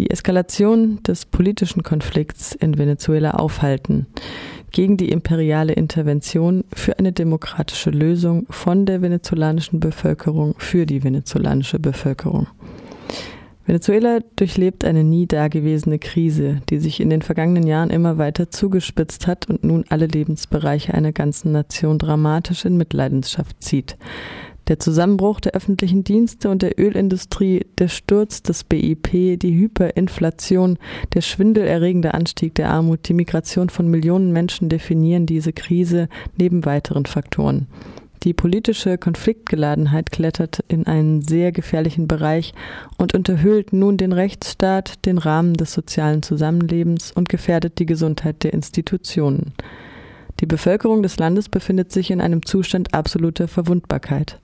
die Eskalation des politischen Konflikts in Venezuela aufhalten, gegen die imperiale Intervention für eine demokratische Lösung von der venezolanischen Bevölkerung für die venezolanische Bevölkerung. Venezuela durchlebt eine nie dagewesene Krise, die sich in den vergangenen Jahren immer weiter zugespitzt hat und nun alle Lebensbereiche einer ganzen Nation dramatisch in Mitleidenschaft zieht. Der Zusammenbruch der öffentlichen Dienste und der Ölindustrie, der Sturz des BIP, die Hyperinflation, der schwindelerregende Anstieg der Armut, die Migration von Millionen Menschen definieren diese Krise neben weiteren Faktoren. Die politische Konfliktgeladenheit klettert in einen sehr gefährlichen Bereich und unterhöhlt nun den Rechtsstaat, den Rahmen des sozialen Zusammenlebens und gefährdet die Gesundheit der Institutionen. Die Bevölkerung des Landes befindet sich in einem Zustand absoluter Verwundbarkeit.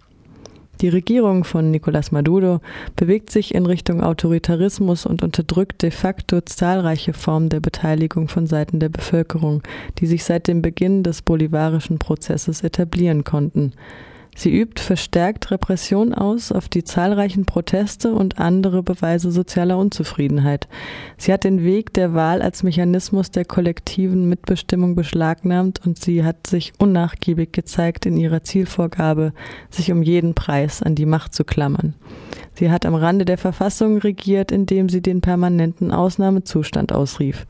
Die Regierung von Nicolás Maduro bewegt sich in Richtung Autoritarismus und unterdrückt de facto zahlreiche Formen der Beteiligung von Seiten der Bevölkerung, die sich seit dem Beginn des bolivarischen Prozesses etablieren konnten. Sie übt verstärkt Repression aus auf die zahlreichen Proteste und andere Beweise sozialer Unzufriedenheit. Sie hat den Weg der Wahl als Mechanismus der kollektiven Mitbestimmung beschlagnahmt und sie hat sich unnachgiebig gezeigt in ihrer Zielvorgabe, sich um jeden Preis an die Macht zu klammern. Sie hat am Rande der Verfassung regiert, indem sie den permanenten Ausnahmezustand ausrief.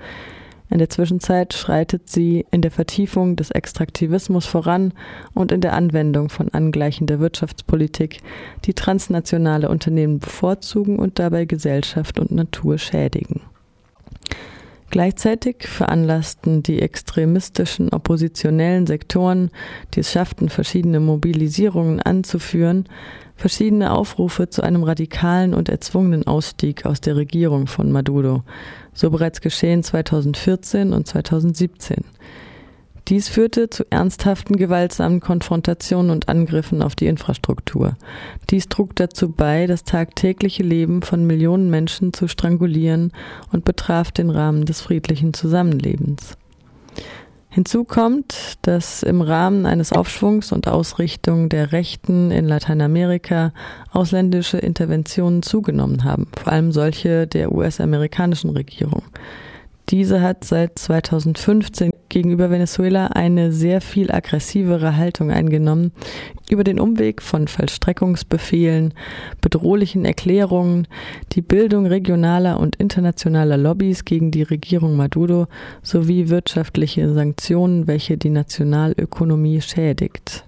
In der Zwischenzeit schreitet sie in der Vertiefung des Extraktivismus voran und in der Anwendung von angleichender Wirtschaftspolitik, die transnationale Unternehmen bevorzugen und dabei Gesellschaft und Natur schädigen. Gleichzeitig veranlassten die extremistischen oppositionellen Sektoren, die es schafften, verschiedene Mobilisierungen anzuführen, verschiedene Aufrufe zu einem radikalen und erzwungenen Ausstieg aus der Regierung von Maduro, so bereits geschehen 2014 und 2017. Dies führte zu ernsthaften gewaltsamen Konfrontationen und Angriffen auf die Infrastruktur. Dies trug dazu bei, das tagtägliche Leben von Millionen Menschen zu strangulieren und betraf den Rahmen des friedlichen Zusammenlebens. Hinzu kommt, dass im Rahmen eines Aufschwungs und Ausrichtung der Rechten in Lateinamerika ausländische Interventionen zugenommen haben, vor allem solche der US-amerikanischen Regierung. Diese hat seit 2015 gegenüber Venezuela eine sehr viel aggressivere Haltung eingenommen. Über den Umweg von Vollstreckungsbefehlen, bedrohlichen Erklärungen, die Bildung regionaler und internationaler Lobbys gegen die Regierung Maduro sowie wirtschaftliche Sanktionen, welche die Nationalökonomie schädigt.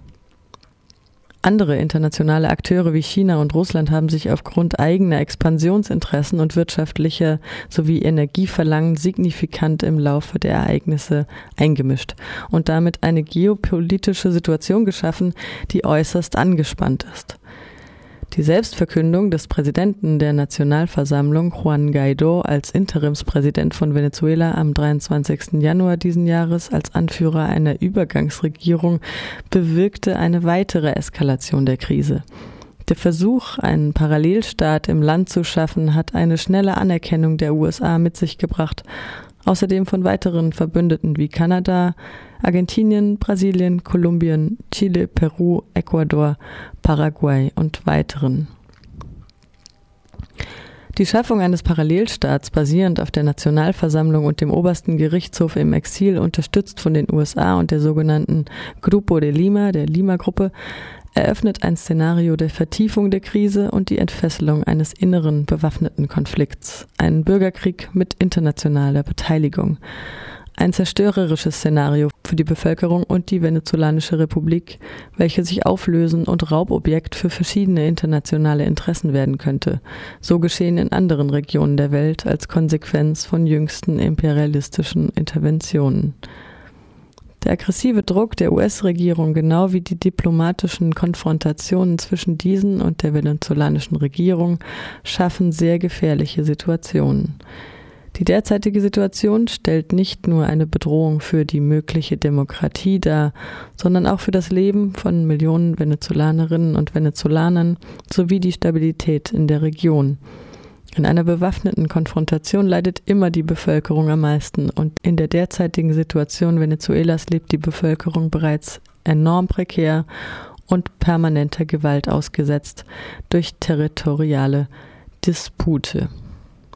Andere internationale Akteure wie China und Russland haben sich aufgrund eigener Expansionsinteressen und wirtschaftlicher sowie Energieverlangen signifikant im Laufe der Ereignisse eingemischt und damit eine geopolitische Situation geschaffen, die äußerst angespannt ist. Die Selbstverkündung des Präsidenten der Nationalversammlung Juan Guaido als Interimspräsident von Venezuela am 23. Januar diesen Jahres als Anführer einer Übergangsregierung bewirkte eine weitere Eskalation der Krise. Der Versuch, einen Parallelstaat im Land zu schaffen, hat eine schnelle Anerkennung der USA mit sich gebracht außerdem von weiteren Verbündeten wie Kanada, Argentinien, Brasilien, Kolumbien, Chile, Peru, Ecuador, Paraguay und weiteren. Die Schaffung eines Parallelstaats basierend auf der Nationalversammlung und dem obersten Gerichtshof im Exil, unterstützt von den USA und der sogenannten Grupo de Lima, der Lima-Gruppe, eröffnet ein Szenario der Vertiefung der Krise und die Entfesselung eines inneren bewaffneten Konflikts, einen Bürgerkrieg mit internationaler Beteiligung. Ein zerstörerisches Szenario für die Bevölkerung und die Venezolanische Republik, welche sich auflösen und Raubobjekt für verschiedene internationale Interessen werden könnte. So geschehen in anderen Regionen der Welt als Konsequenz von jüngsten imperialistischen Interventionen. Der aggressive Druck der US-Regierung genau wie die diplomatischen Konfrontationen zwischen diesen und der venezolanischen Regierung schaffen sehr gefährliche Situationen. Die derzeitige Situation stellt nicht nur eine Bedrohung für die mögliche Demokratie dar, sondern auch für das Leben von Millionen Venezolanerinnen und Venezolanern sowie die Stabilität in der Region. In einer bewaffneten Konfrontation leidet immer die Bevölkerung am meisten und in der derzeitigen Situation Venezuelas lebt die Bevölkerung bereits enorm prekär und permanenter Gewalt ausgesetzt durch territoriale Dispute.